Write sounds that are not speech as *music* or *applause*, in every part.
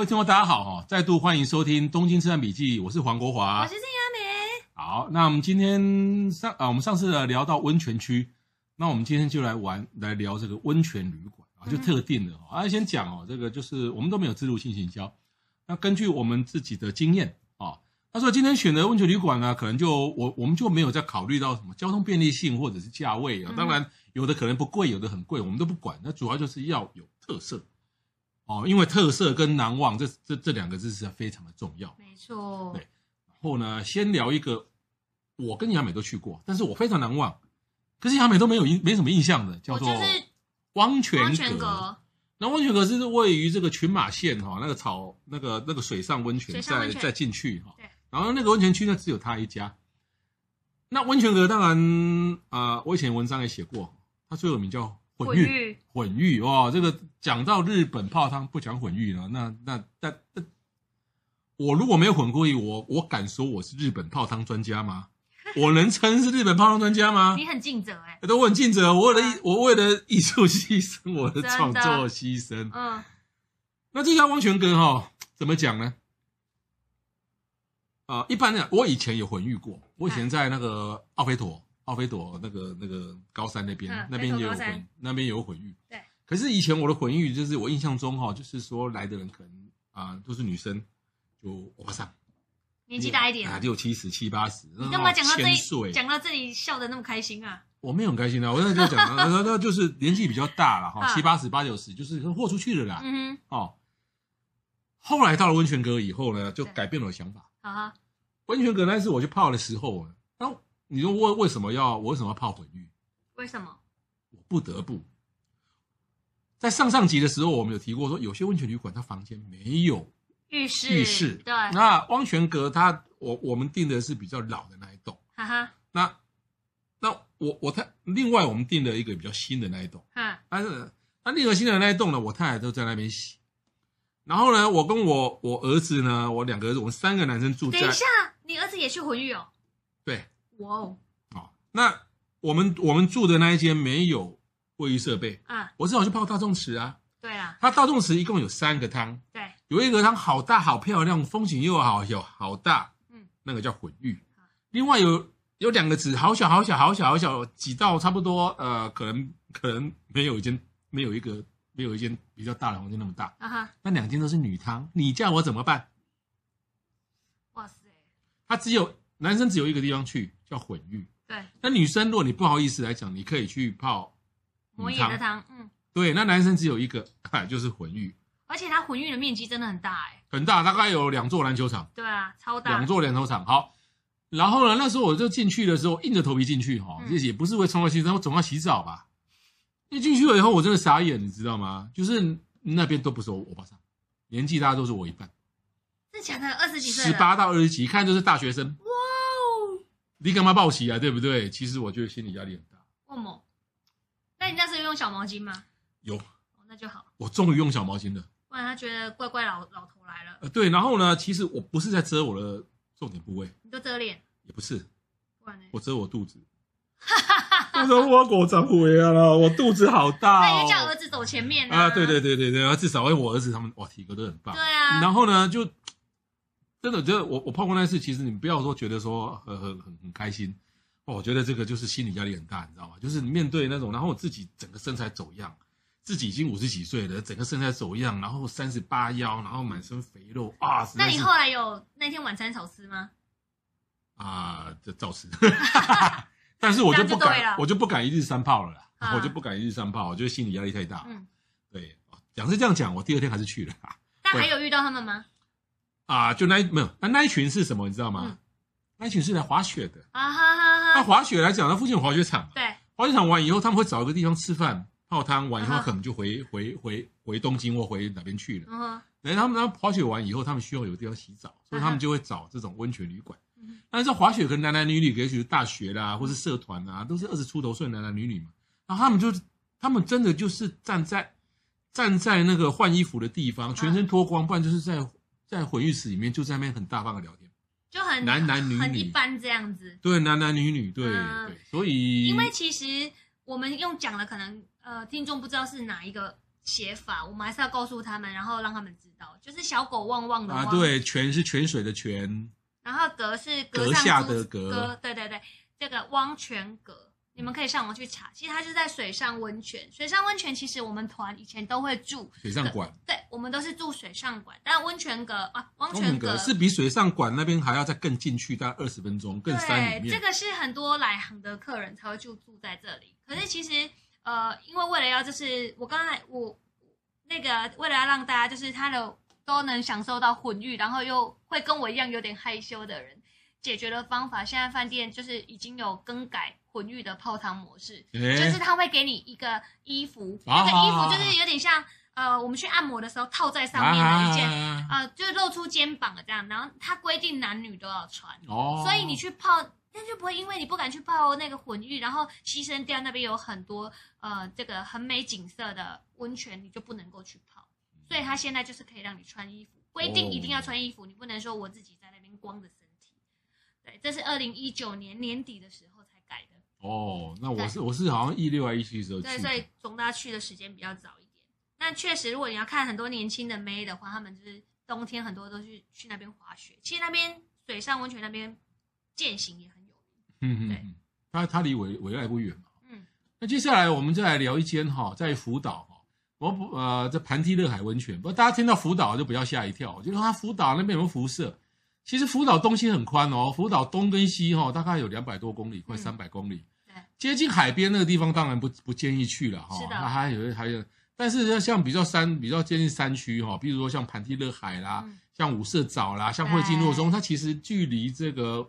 各位听众，大家好哈！再度欢迎收听《东京车站笔记》，我是黄国华，我是郑雅好，那我们今天上啊，我们上次聊到温泉区，那我们今天就来玩，来聊这个温泉旅馆啊，就特定的啊，先讲哦，这个就是我们都没有自入性行销，那根据我们自己的经验啊，他说今天选的温泉旅馆呢，可能就我我们就没有再考虑到什么交通便利性或者是价位啊，当然有的可能不贵，有的很贵，我们都不管，那主要就是要有特色哦，因为特色跟难忘这这这两个字是非常的重要，没错，对，然后呢，先聊一个。我跟亚美都去过，但是我非常难忘。可是亚美都没有印，没什么印象的，叫做汪泉阁。那温泉阁是位于这个群马县哈，那个草那个那个水上温泉，再再进去哈。然后那个温泉区呢，只有他一家。那温泉阁当然啊、呃，我以前文章也写过，它最有名叫混浴。混浴哇，这个讲到日本泡汤不讲混浴了，那那那那，我如果没有混过浴，我我敢说我是日本泡汤专家吗？*laughs* 我能称是日本泡汤专家吗？你很尽责哎，都我很尽责，我为了艺，我为了艺术牺牲，我的创作牺牲。嗯，那这家汪泉根哈，怎么讲呢？啊，一般的，我以前有混浴过，我以前在那个奥菲朵，奥菲朵那个那个高山那边，那边也有混，那边有混浴。对，可是以前我的混浴，就是我印象中哈，就是说来的人可能啊都是女生，就欧巴桑。年纪大一点啊，六七十七八十。你干嘛讲到这里？讲到这里笑得那么开心啊？我没有很开心啊，我现在就讲，那 *laughs* 那就是年纪比较大了哈，七八十八九十，就是豁出去了啦。嗯哼。哦，后来到了温泉阁以后呢，就改变了我的想法。啊。温泉阁那次我去泡的时候，那你说为为什么要我为什么要泡混浴？为什么？我不得不。在上上集的时候，我们有提过说，有些温泉旅馆它房间没有。浴室，浴室，对。那汪泉阁，它我我们订的是比较老的那一栋，哈哈。那那我我太另外我们订了一个比较新的那一栋，哈。但是那另外新的那一栋呢，我太太都在那边洗。然后呢，我跟我我儿子呢，我两个儿子，我们三个男生住在。等一下，你儿子也去混浴哦？对。哇哦。哦，那我们我们住的那一间没有卫浴设备啊，我只好去泡大众池啊。对啊。它大众池一共有三个汤。对。有一个汤好大好漂亮，风景又好，有好大，嗯，那个叫混浴。另外有有两个池，好小好小好小好小，挤到差不多，呃，可能可能没有一间没有一个没有一间比较大的房间那么大。啊哈，那两间都是女汤，你叫我怎么办？哇塞，他只有男生只有一个地方去叫混浴。对，那女生如果你不好意思来讲，你可以去泡摩野的汤。嗯，对，那男生只有一个，*laughs* 就是混浴。而且它混浴的面积真的很大哎、欸，很大，大概有两座篮球场。对啊，超大。两座篮球场，好。然后呢，那时候我就进去的时候，硬着头皮进去哈，也、嗯、也不是为冲个洗澡，我总要洗澡吧。一进去了以后，我真的傻眼，你知道吗？就是那边都不是我我巴桑，年纪大家都是我一半。是假的？二十几岁？十八到二十几，一看就是大学生。你干嘛抱起啊？对不对？其实我觉得心理压力很大。为什么？那你那时候用小毛巾吗？有。哦，那就好。我终于用小毛巾了。不然他觉得怪怪老老头来了。呃，对，然后呢，其实我不是在遮我的重点部位，你都遮脸？也不是，不然呢？我遮我肚子。哈哈哈！我说我果长回来了，我肚子好大。那你就叫儿子走前面啊！对对对对对，至少因为我儿子他们哇体格都很棒。对啊。然后呢，就真的觉得我我泡过那次，其实你不要说觉得说很很很很开心，我觉得这个就是心理压力很大，你知道吗？就是面对那种，然后我自己整个身材走样。自己已经五十几岁了，整个身材走样，然后三十八腰，然后满身肥肉啊！那你后来有那天晚餐少吃吗？啊，这照吃，*laughs* 但是我就不敢，就我就不敢一日三泡了啦，啊、我就不敢一日三泡，*laughs* 我觉得心理压力太大。嗯，对，讲是这样讲，我第二天还是去了。但还有遇到他们吗？啊，就那一没有，那那一群是什么？你知道吗？嗯、那一群是来滑雪的啊哈哈哈。那滑雪来讲，那附近有滑雪场，对，滑雪场完以后，他们会找一个地方吃饭。泡汤完以后，可能就回回回回东京或回哪边去了。嗯，等他们他们滑雪完以后，他们需要有地方洗澡，所以他们就会找这种温泉旅馆。但是滑雪可能男男女女，也许是大学啦，或是社团啊，都是二十出头岁男男女女嘛。然后他们就他们真的就是站在站在那个换衣服的地方，全身脱光，不然就是在在混浴室里面，就在那边很大方的聊天，就很男男女女，很一般这样子。对，男男女女，对对，所以因为其实我们用讲了，可能呃听众不知道是哪一个写法，我们还是要告诉他们，然后让他们知道，就是小狗旺旺的汪啊，对，泉是泉水的泉。然后阁是阁下的阁，对对对，这个汪泉阁，你们可以上网去查。其实它是在水上温泉，水上温泉其实我们团以前都会住水上馆，对，我们都是住水上馆。但温泉阁啊，温泉阁是比水上馆那边还要再更进去，大概二十分钟，更山里面。这个是很多来航的客人才会就住在这里。可是其实呃，因为为了要就是我刚才我那个为了要让大家就是他的。都能享受到混浴，然后又会跟我一样有点害羞的人，解决的方法，现在饭店就是已经有更改混浴的泡汤模式，欸、就是他会给你一个衣服，那、啊、个衣服就是有点像呃，我们去按摩的时候套在上面的一件，啊、呃，就是露出肩膀的这样，然后他规定男女都要穿，哦，所以你去泡，那就不会因为你不敢去泡那个混浴，然后牺牲掉那边有很多呃这个很美景色的温泉，你就不能够去泡。所以他现在就是可以让你穿衣服，规定一定要穿衣服，你不能说我自己在那边光着身体。对，这是二零一九年年底的时候。哦，那我是我是好像一六还一七的时候去。对，所以总大去的时间比较早一点。那确实，如果你要看很多年轻的妹的话，他们就是冬天很多都去去那边滑雪。其实那边水上温泉那边践行也很有名。嗯嗯，对，它它离委委外不远嘛。嗯。那接下来我们就来聊一间哈，在福岛哈。我不呃，在盘梯乐海温泉，不过大家听到福岛就不要吓一跳，就说它福岛那边有没有辐射？其实福岛东西很宽哦，福岛东跟西哈、哦、大概有两百多公里，快三百公里。对，接近海边那个地方当然不不建议去了哈。是的。那还有还有，但是像比较山比较接近山区哈，比如说像盘地热海啦，嗯、像五色沼啦，像会津若松，它其实距离这个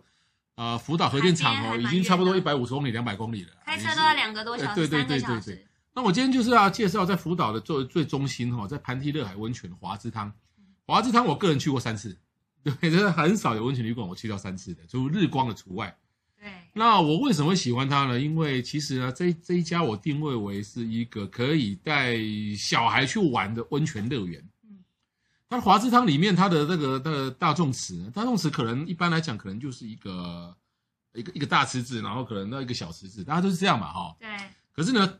呃福岛核电厂哦，已经差不多一百五十公里、两百公里了。开车都要两个多小时，对对对对对。那我今天就是要介绍在福岛的最最中心哈，在盘梯热海温泉华之汤。华之汤我个人去过三次，对，真的很少有温泉旅馆我去到三次的，就日光的除外。对。那我为什么会喜欢它呢？因为其实呢，这这一家我定位为是一个可以带小孩去玩的温泉乐园。嗯。那华之汤里面它的那个那个大众池，大众池可能一般来讲可能就是一个一个一个大池子，然后可能那一个小池子，大家都是这样嘛，哈。对。可是呢。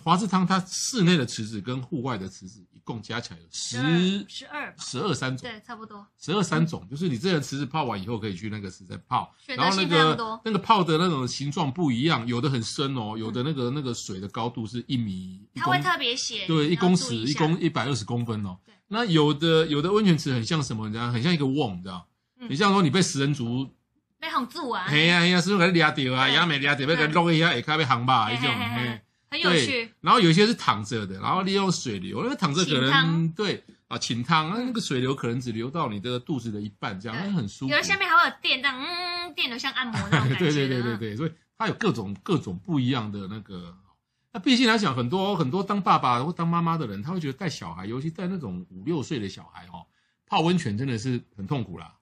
华氏汤它室内的池子跟户外的池子一共加起来有十十二十二三种，对，差不多十二三种，就是你这个池子泡完以后可以去那个池再泡，然后那个那个泡的那种形状不一样，有的很深哦，有的那个那个水的高度是一米，它会特别写，对，一公尺一公一百二十公分哦。那有的有的温泉池很像什么？你知道，很像一个瓮，你知道？你像说你被食人族被绑住啊？嘿呀嘿呀，是不是给抓掉啊？也没抓掉，被给弄一下，也开被行吧，一种。很有趣，然后有一些是躺着的，然后利用水流，那个躺着可能对啊，清汤，那那个水流可能只流到你的肚子的一半，这样，那很舒服。有的下面还会有电，这样，嗯，电流像按摩那种感觉。*laughs* 对对对对对，所以它有各种各种不一样的那个。那毕竟来讲，很多很多当爸爸或当妈妈的人，他会觉得带小孩，尤其带那种五六岁的小孩哈，泡温泉真的是很痛苦啦。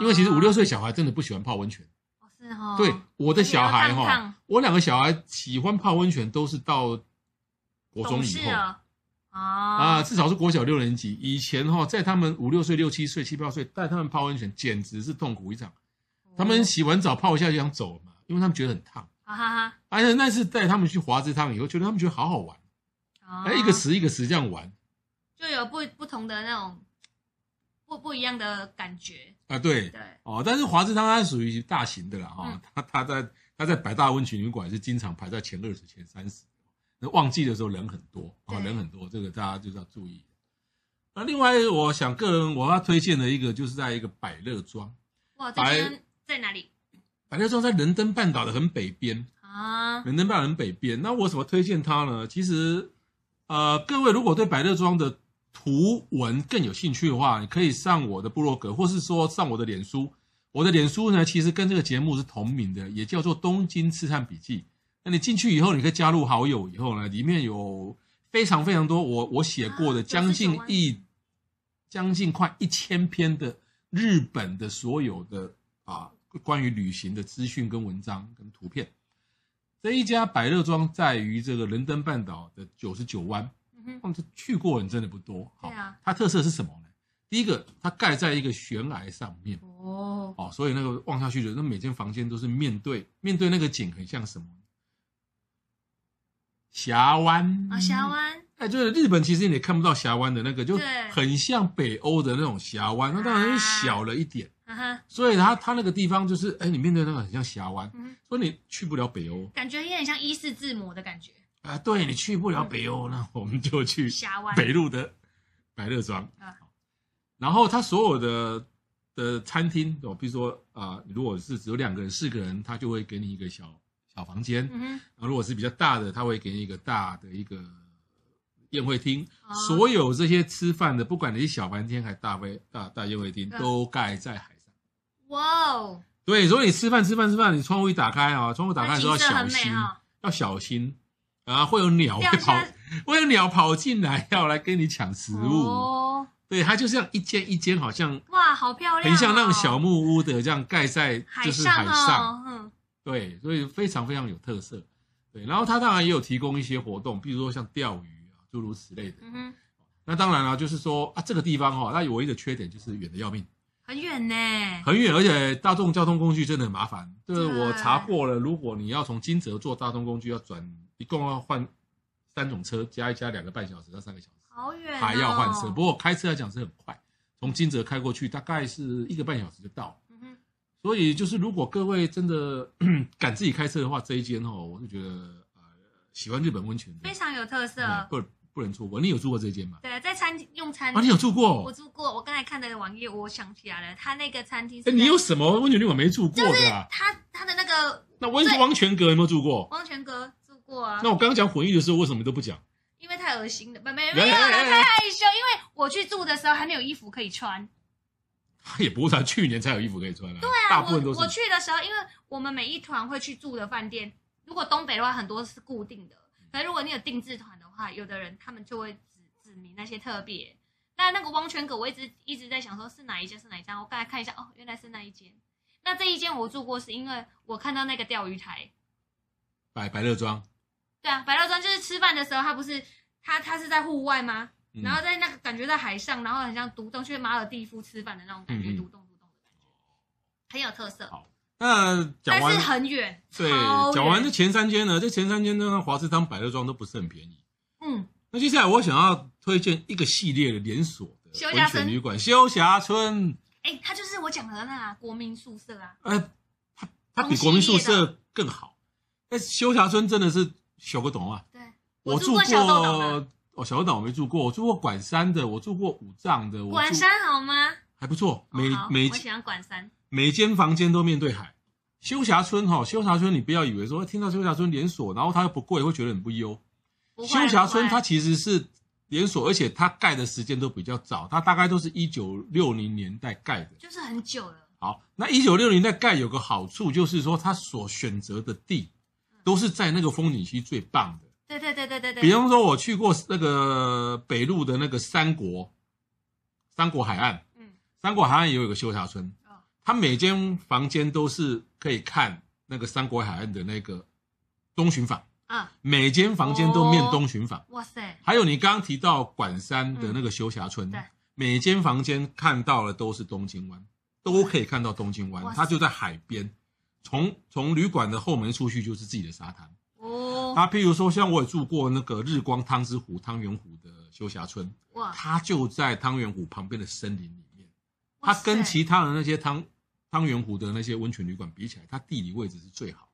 因为其实五六岁小孩真的不喜欢泡温泉。对我的小孩哈，我两个小孩喜欢泡温泉，都是到国中以后。啊，至少是国小六年级。以前哈，在他们五六岁、六七岁、七八岁带他们泡温泉，简直是痛苦一场。他们洗完澡泡一下就想走了嘛，因为他们觉得很烫。哈哈，而且那次带他们去华之汤以后，觉得他们觉得好好玩，哎，一个池一个池这样玩，就有不不同的那种。不不一样的感觉啊，对对哦，但是华之汤它属于大型的啦哈，它它在它在百大温泉旅馆是经常排在前二十、前三十，那旺季的时候人很多啊，人很多，这个大家就是要注意。那另外，我想个人我要推荐的一个，就是在一个百乐庄。哇，这边在哪里？百乐庄在仁登半岛的很北边啊，仁登半岛很北边。那我怎么推荐它呢？其实，呃，各位如果对百乐庄的图文更有兴趣的话，你可以上我的部落格，或是说上我的脸书。我的脸书呢，其实跟这个节目是同名的，也叫做《东京刺探笔记》。那你进去以后，你可以加入好友，以后呢，里面有非常非常多，我我写过的将近 *laughs* 一将近快一千篇的日本的所有的啊关于旅行的资讯跟文章跟图片。这一家百乐庄在于这个仁登半岛的九十九弯，嗯哼，去过人真的不多。好，对啊，它特色是什么呢？第一个，它盖在一个悬崖上面，哦，哦，所以那个望下去的那每间房间都是面对面对那个景，很像什么？峡湾啊，峡湾。哎，就是日本，其实你也看不到峡湾的那个，就很像北欧的那种峡湾，那当然小了一点。啊所以它它那个地方就是，哎，你面对那个很像峡湾，嗯所以你去不了北欧，感觉也很像伊势志摩的感觉。啊，对，你去不了北欧，那我们就去 *laughs* 北路的百乐庄。然后他所有的的餐厅哦，比如说啊，如果是只有两个人、四个人，他就会给你一个小小房间。嗯哼。如果是比较大的，他会给你一个大的一个宴会厅。所有这些吃饭的，不管你是小房间还是大会大大宴会厅，都盖在海上。哇哦！对，所以你吃饭吃饭吃饭，你窗户一打开啊，窗户打开的时候要小心，要小心啊，会有鸟会跑，*laughs* 会有鸟跑进来要来跟你抢食物。哦。对，它就像一间一间，好像哇，好漂亮，很像那种小木屋的这样盖在就是海上，嗯，对，所以非常非常有特色。对，然后它当然也有提供一些活动，比如说像钓鱼啊，诸如此类的。嗯哼，那当然了，就是说啊，这个地方哈，它有唯一的缺点就是远的要命，很远呢，很远，而且大众交通工具真的很麻烦。就是我查过了，如果你要从金泽坐大众工具，要转一共要换三种车，加一加两个半小时到三个小时。好远，还要换车。不过开车来讲是很快，从金泽开过去大概是一个半小时就到。所以就是如果各位真的敢自己开车的话，这一间哦，我是觉得呃喜欢日本温泉的，非常有特色，不不能错过。你有住过这间吗？对，在餐厅用餐。啊，你有住过？我住过。我刚才看的网页，我想起来了，他那个餐厅。哎，你有什么温泉旅馆没住过的啊？他他的那个那温泉温泉阁有没有住过？温泉阁住过啊。那我刚刚讲混浴的时候，为什么都不讲？因为太恶心了，没没没有了，太害羞。因为我去住的时候还没有衣服可以穿，他 *laughs* 也不是去年才有衣服可以穿啊。对啊，大部分都是我，我去的时候，因为我们每一团会去住的饭店，如果东北的话，很多是固定的。可是如果你有定制团的话，有的人他们就会指指明那些特别。那那个汪泉阁，我一直一直在想说是哪一间是哪一间。我刚才看一下，哦，原来是那一间。那这一间我住过，是因为我看到那个钓鱼台，百百乐庄。对啊，百乐庄就是吃饭的时候，他不是他他是在户外吗？嗯、然后在那个感觉在海上，然后很像独栋去马尔蒂夫吃饭的那种感觉，独栋独栋的感觉，很有特色。好，那讲完但是很远。对，讲完这前三间呢，这前三间呢，华氏汤、百乐庄都不是很便宜。嗯，那接下来我想要推荐一个系列的连锁的温泉旅馆——休霞村。哎，它就是我讲的那国民宿舍啊。呃，它它比国民宿舍更好。哎，休霞村真的是。小个懂啊，对，我住过小豆岛哦，小豆岛我没住过，我住过管山的，我住过五藏的，管山好吗？还不错，每好每我喜欢管山，每间房间都面对海。休霞村哈，休霞村你不要以为说听到休霞村连锁，然后它又不贵，会觉得很不优。休霞村它其实是连锁，而且它盖的时间都比较早，它大概都是一九六零年代盖的，就是很久了。好，那一九六零年代盖有个好处，就是说它所选择的地。都是在那个风景区最棒的。对对对对对对。比方说，我去过那个北路的那个三国，三国海岸。嗯。三国海岸也有一个休霞村。哦。它每间房间都是可以看那个三国海岸的那个东巡坊。啊。每间房间都面东巡坊。哇塞。还有你刚刚提到管山的那个休霞村。对。每间房间看到的都是东京湾，都可以看到东京湾，它就在海边。从从旅馆的后门出去就是自己的沙滩哦。那譬如说，像我也住过那个日光汤之湖汤圆湖的休霞村，哇，它就在汤圆湖旁边的森林里面。它跟其他的那些汤汤圆湖的那些温泉旅馆比起来，它地理位置是最好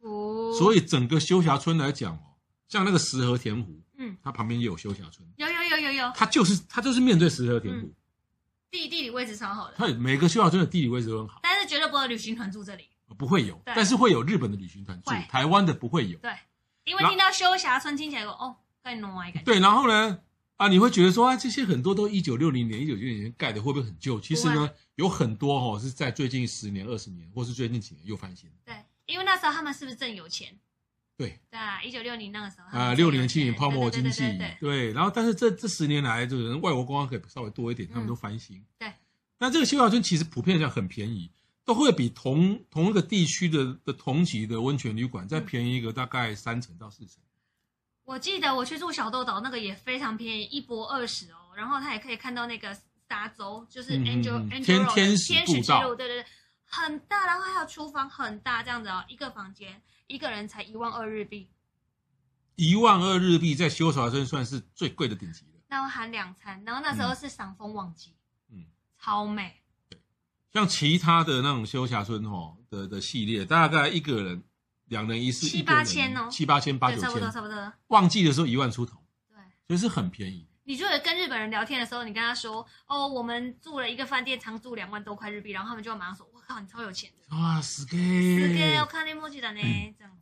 的哦。所以整个休霞村来讲哦，像那个石河田湖，嗯，它旁边也有休霞村，有有有有有。它就是它就是面对石河田湖，嗯、地地理位置超好的。它每个休霞村的地理位置都很好，但是绝对不会旅行团住这里。不会有，但是会有日本的旅行团住，台湾的不会有。对，因为听到休霞村听起来哦，更浓一点。对，然后呢，啊，你会觉得说啊，这些很多都一九六零年、一九九零年盖的，会不会很旧？其实呢，有很多哦是在最近十年、二十年，或是最近几年又翻新。对，因为那时候他们是不是正有钱？对对啊，一九六零那个时候啊，六零七年泡沫经济，对，然后但是这这十年来，就是外国观光客稍微多一点，他们都翻新。嗯、对，那这个休暇村其实普遍上很便宜，都会比同同一个地区的的同级的温泉旅馆再便宜一个大概三成到四成。我记得我去住小豆岛那个也非常便宜，一泊二十哦，然后他也可以看到那个沙洲，就是 Angel、嗯、Angel 天天使步道，对对对，很大，然后还有厨房很大，这样子哦，一个房间一个人才一万二日币，一万二日币在休暇村算是最贵的顶级的，那我含两餐，然后那时候是赏枫旺季，嗯，超美。对，像其他的那种休霞村吼的的系列，大概一个人。两人一室，七八千哦，七八千八九千，差不多差不多。旺季的时候一万出头，对，所以是很便宜。你就跟日本人聊天的时候，你跟他说：“哦，我们住了一个饭店，常住两万多块日币。”然后他们就马上说：“我靠，你超有钱的！”哇，死给死给我看你莫记得呢，这样子。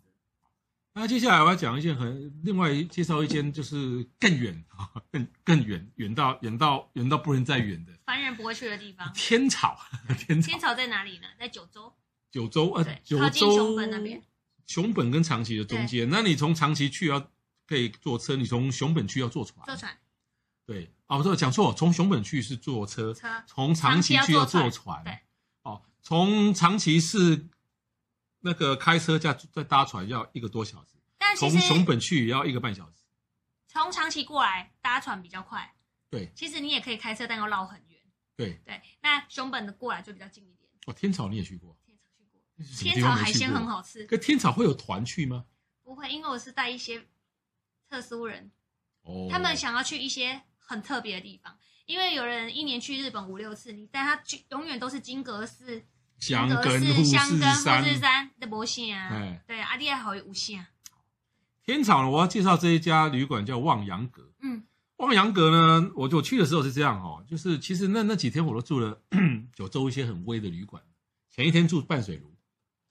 那接下来我要讲一件很另外介绍一间，就是更远啊，更更远，远到远到远到不能再远的凡人不会去的地方——天草。天草天草在哪里呢？在九州。九州呃，九州熊本那边。熊本跟长崎的中间，那你从长崎去要可以坐车，你从熊本去要坐船。坐船。对，哦，不是讲错，从熊本去是坐车，车。从长崎去要坐船。对。哦，从长崎是那个开车再再搭船要一个多小时，但从熊本去也要一个半小时。从长崎过来搭船比较快。对。其实你也可以开车，但要绕很远。对。对，那熊本的过来就比较近一点。哦，天草你也去过。天草去过。天草海鲜很好吃，可天草会有团去吗？不会，因为我是带一些特殊人，哦，他们想要去一些很特别的地方。因为有人一年去日本五六次，你带他去永远都是金阁寺、香根、富士山的模型啊。对，阿弟还好无线。天草呢，我要介绍这一家旅馆叫望洋阁。嗯，望洋阁呢，我我去的时候是这样哦，就是其实那那几天我都住了 *clears throat* 九州一些很威的旅馆，前一天住半水炉。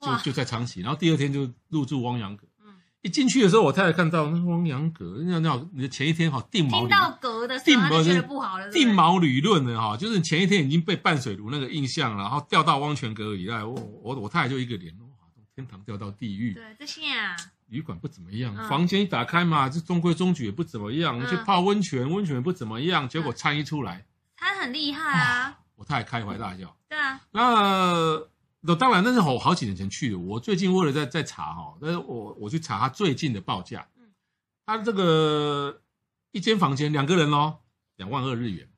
就就在长崎，然后第二天就入住汪洋阁。嗯，一进去的时候，我太太看到那汪洋阁，那那你的前一天哈定毛，听到阁的时候，就觉得不好了。定毛理论的哈，就是前一天已经被半水炉那个印象，然后掉到汪泉阁以外，我我我太太就一个脸，哇，从天堂掉到地狱。对，这些啊，旅馆不怎么样，房间一打开嘛，这中规中矩也不怎么样，去泡温泉，温泉也不怎么样，结果餐一出来，他很厉害啊，*laughs* 我太太开怀大笑。*laughs* 对啊，那。那当然，那是好好几年前去的。我最近为了在在查哈，但是我我去查他最近的报价。嗯，他这个一间房间两个人哦，两万二日元。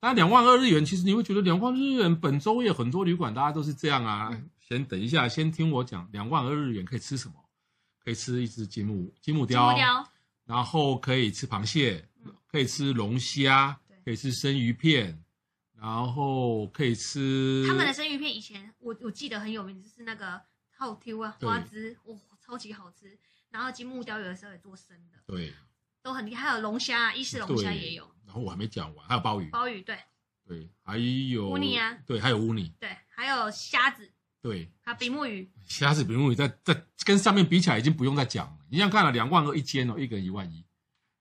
那两万二日元，其实你会觉得两万日元，本周也很多旅馆大家都是这样啊。嗯、先等一下，先听我讲，两万二日元可以吃什么？可以吃一只金木金目鯛，鯛然后可以吃螃蟹，嗯、可以吃龙虾，可以吃生鱼片。然后可以吃他们的生鱼片，以前我我记得很有名，就是那个套 Q 啊，花枝，哇，超级好吃。然后金木雕有的时候也做生的，对，都很厉害。还有龙虾，伊势龙虾也有。然后我还没讲完，还有鲍鱼，鲍鱼对，对，还有乌尼啊，对，还有乌尼，对，还有虾子，对，还有比目鱼，虾子比目鱼在在跟上面比起来已经不用再讲了。你想看了两万二一间哦，一个人一万一。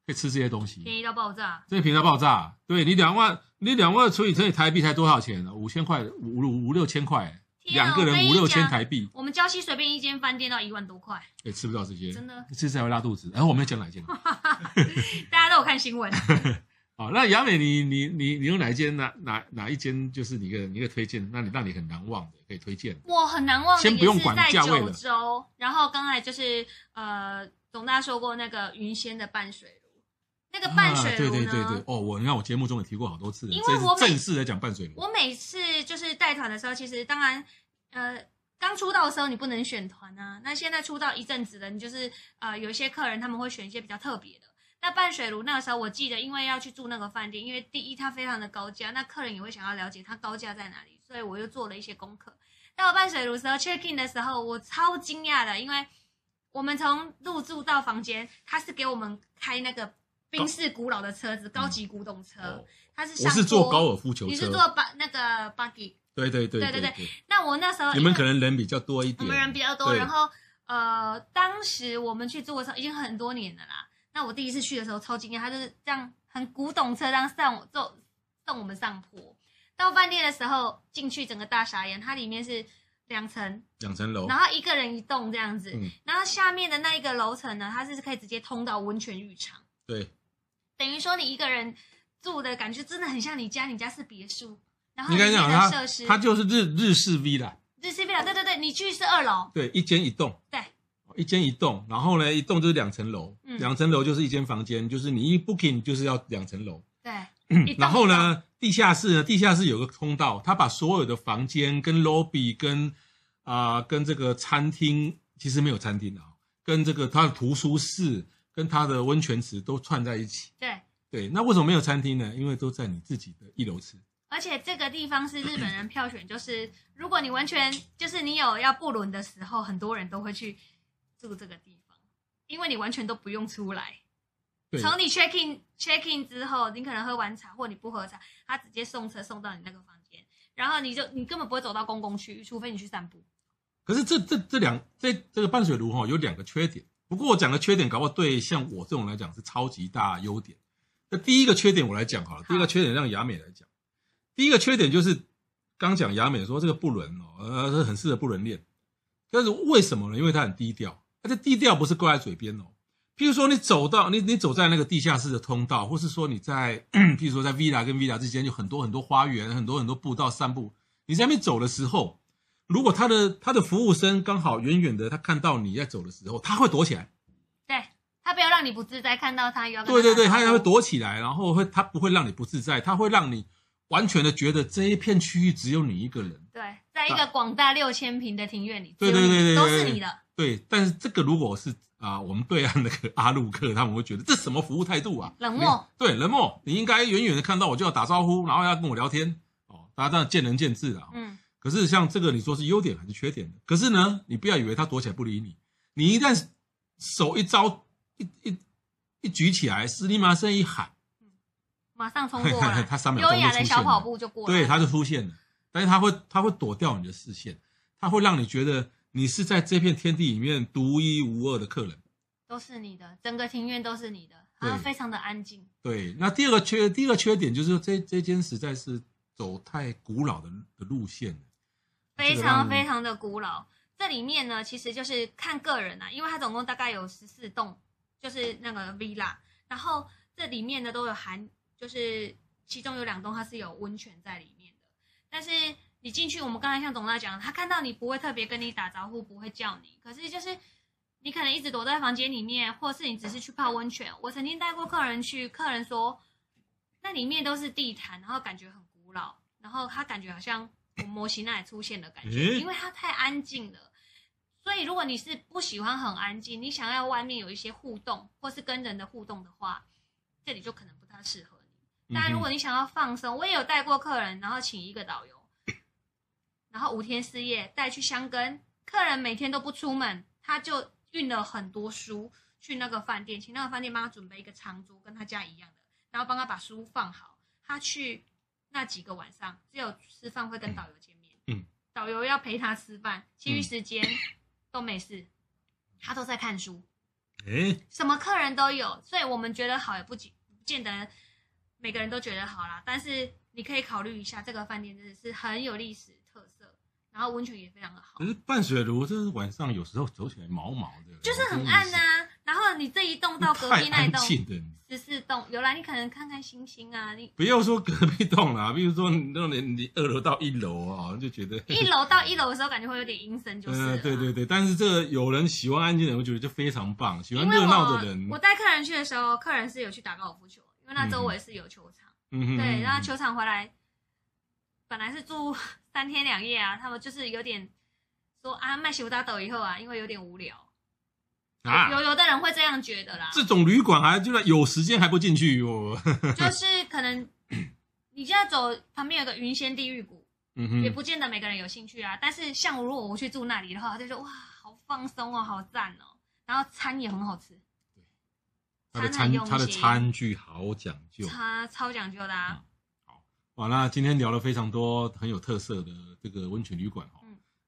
可以吃这些东西，便宜到爆炸，真的便宜到爆炸。对，你两万，你两万除以乘以台币才多少钱呢？五千块，五五五六千块，两个人五六千台币。我们礁溪随便一间饭店到一万多块，也吃不到这些，真的，吃起来会拉肚子。然后我们要讲哪一间？*laughs* 大家都有看新闻。*laughs* 好，那雅美，你你你你有哪一间？哪哪哪一间就是你一个你一个推荐？那你让你很难忘的可以推荐？我很难忘的，先不用管价位了。九州，然后刚才就是呃，董大说过那个云仙的伴水。那个伴水炉呢？对对对对，哦，我你看我节目中也提过好多次，因为我正式来讲伴水炉。我每次就是带团的时候，其实当然，呃，刚出道的时候你不能选团啊。那现在出道一阵子了，你就是呃，有一些客人他们会选一些比较特别的。那半水炉那个时候，我记得因为要去住那个饭店，因为第一它非常的高价，那客人也会想要了解它高价在哪里，所以我又做了一些功课。到半水炉时候 check in 的时候，我超惊讶的，因为我们从入住到房间，他是给我们开那个。宾士古老的车子，高级古董车，他是。我是坐高尔夫球车。你是坐巴那个 buggy？对对对对对对。那我那时候你们可能人比较多一点。我们人比较多，然后呃，当时我们去坐的时候已经很多年了啦。那我第一次去的时候超惊讶，他就是这样很古董车这样上我送送我们上坡。到饭店的时候进去整个大傻眼，它里面是两层，两层楼，然后一个人一栋这样子，嗯，然后下面的那一个楼层呢，它是可以直接通到温泉浴场，对，等于说你一个人住的感觉真的很像你家，你家是别墅，然后里面的设施，它就是日日式 villa，日式 villa，对对对，你去是二楼，对，一间一栋，对，一间一栋，然后呢，一栋就是两层楼，嗯，两层楼就是一间房间，就是你一 booking 就是要两层楼，对，然后呢。地下室呢？地下室有个通道，他把所有的房间跟 lobby 跟啊、呃、跟这个餐厅，其实没有餐厅啊，跟这个他的图书室跟他的温泉池都串在一起。对对，那为什么没有餐厅呢？因为都在你自己的一楼吃。而且这个地方是日本人票选，就是如果你完全就是你有要布伦的时候，很多人都会去住这个地方，因为你完全都不用出来。从你 check in check in 之后，你可能喝完茶，或你不喝茶，他直接送车送到你那个房间，然后你就你根本不会走到公共区域，除非你去散步。可是这这这两这这个伴水炉哈有两个缺点，不过我讲的缺点搞不好对像我这种来讲是超级大优点。那第一个缺点我来讲好了，好第一个缺点让雅美来讲。第一个缺点就是刚讲雅美说这个不伦哦，呃是很适合不伦恋，但是为什么呢？因为它很低调，而且低调不是挂在嘴边哦。譬如说，你走到你你走在那个地下室的通道，或是说你在，*clears throat* 譬如说在 villa 跟 villa 之间有很多很多花园，很多很多步道散步。你在那边走的时候，如果他的他的服务生刚好远远的他看到你在走的时候，他会躲起来。对，他不要让你不自在，看到他要。对对对，他也会躲起来，然后会他不会让你不自在，他会让你完全的觉得这一片区域只有你一个人。对，在一个广大六千平的庭院里，对对对对，都是你的。对，但是这个如果是。啊，我们对岸那个阿鲁克，他们会觉得这什么服务态度啊？冷漠。对，冷漠。你应该远远的看到我就要打招呼，然后要跟我聊天。哦，大家当然见仁见智了。嗯。可是像这个，你说是优点还是缺点呢？可是呢，你不要以为他躲起来不理你，你一旦手一招一一一举起来，斯里马声一喊，马上冲过来，他三秒钟优雅的小跑步就过来，对，他就出现了。但是他会他会躲掉你的视线，他会让你觉得。你是在这片天地里面独一无二的客人，都是你的，整个庭院都是你的，然后非常的安静。对，那第二个缺，第二个缺点就是这这间实在是走太古老的的路线，非常非常的古老。这里面呢，其实就是看个人啊，因为它总共大概有十四栋，就是那个 villa，然后这里面呢都有含，就是其中有两栋它是有温泉在里面的，但是。你进去，我们刚才像董大讲，他看到你不会特别跟你打招呼，不会叫你。可是就是你可能一直躲在房间里面，或是你只是去泡温泉。我曾经带过客人去，客人说那里面都是地毯，然后感觉很古老，然后他感觉好像模型那里出现的感觉，因为它太安静了。所以如果你是不喜欢很安静，你想要外面有一些互动，或是跟人的互动的话，这里就可能不太适合你。但如果你想要放松，我也有带过客人，然后请一个导游。然后五天四夜带去箱根，客人每天都不出门，他就运了很多书去那个饭店，请那个饭店帮他准备一个长桌，跟他家一样的，然后帮他把书放好。他去那几个晚上，只有吃饭会跟导游见面，嗯，导游要陪他吃饭，其余时间都没事，他都在看书。诶，什么客人都有，所以我们觉得好也不见不见得每个人都觉得好啦，但是你可以考虑一下，这个饭店真的是很有历史。然后温泉也非常的好，可是半水炉这是晚上有时候走起来毛毛的，就是很暗呐、啊。然后你这一栋到隔壁那一栋，十四栋有啦，你可能看看星星啊。你不要说隔壁栋啦，比如说你那你你二楼到一楼啊，就觉得一楼到一楼的时候感觉会有点阴森，就是、嗯。对对对，但是这个有人喜欢安静的人，我觉得就非常棒。喜欢热闹的人，我带客人去的时候，客人是有去打高尔夫球，因为那周围是有球场。对，然后球场回来，本来是住 *laughs* 三天两夜啊，他们就是有点。说啊，卖修大斗以后啊，因为有点无聊啊，有有的人会这样觉得啦。这种旅馆还就算有时间还不进去哦。就是可能 *laughs* 你现在走旁边有个云仙地狱谷，嗯哼，也不见得每个人有兴趣啊。但是像如果我去住那里的话，他就说哇，好放松哦，好赞哦，然后餐也很好吃。他的餐他的餐具好讲究，他超讲究的啊。好，好，那今天聊了非常多很有特色的这个温泉旅馆哦。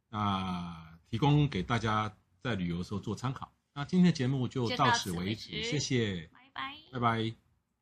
那提供给大家在旅游的时候做参考。那今天的节目就到此为止，谢谢，拜拜，拜拜。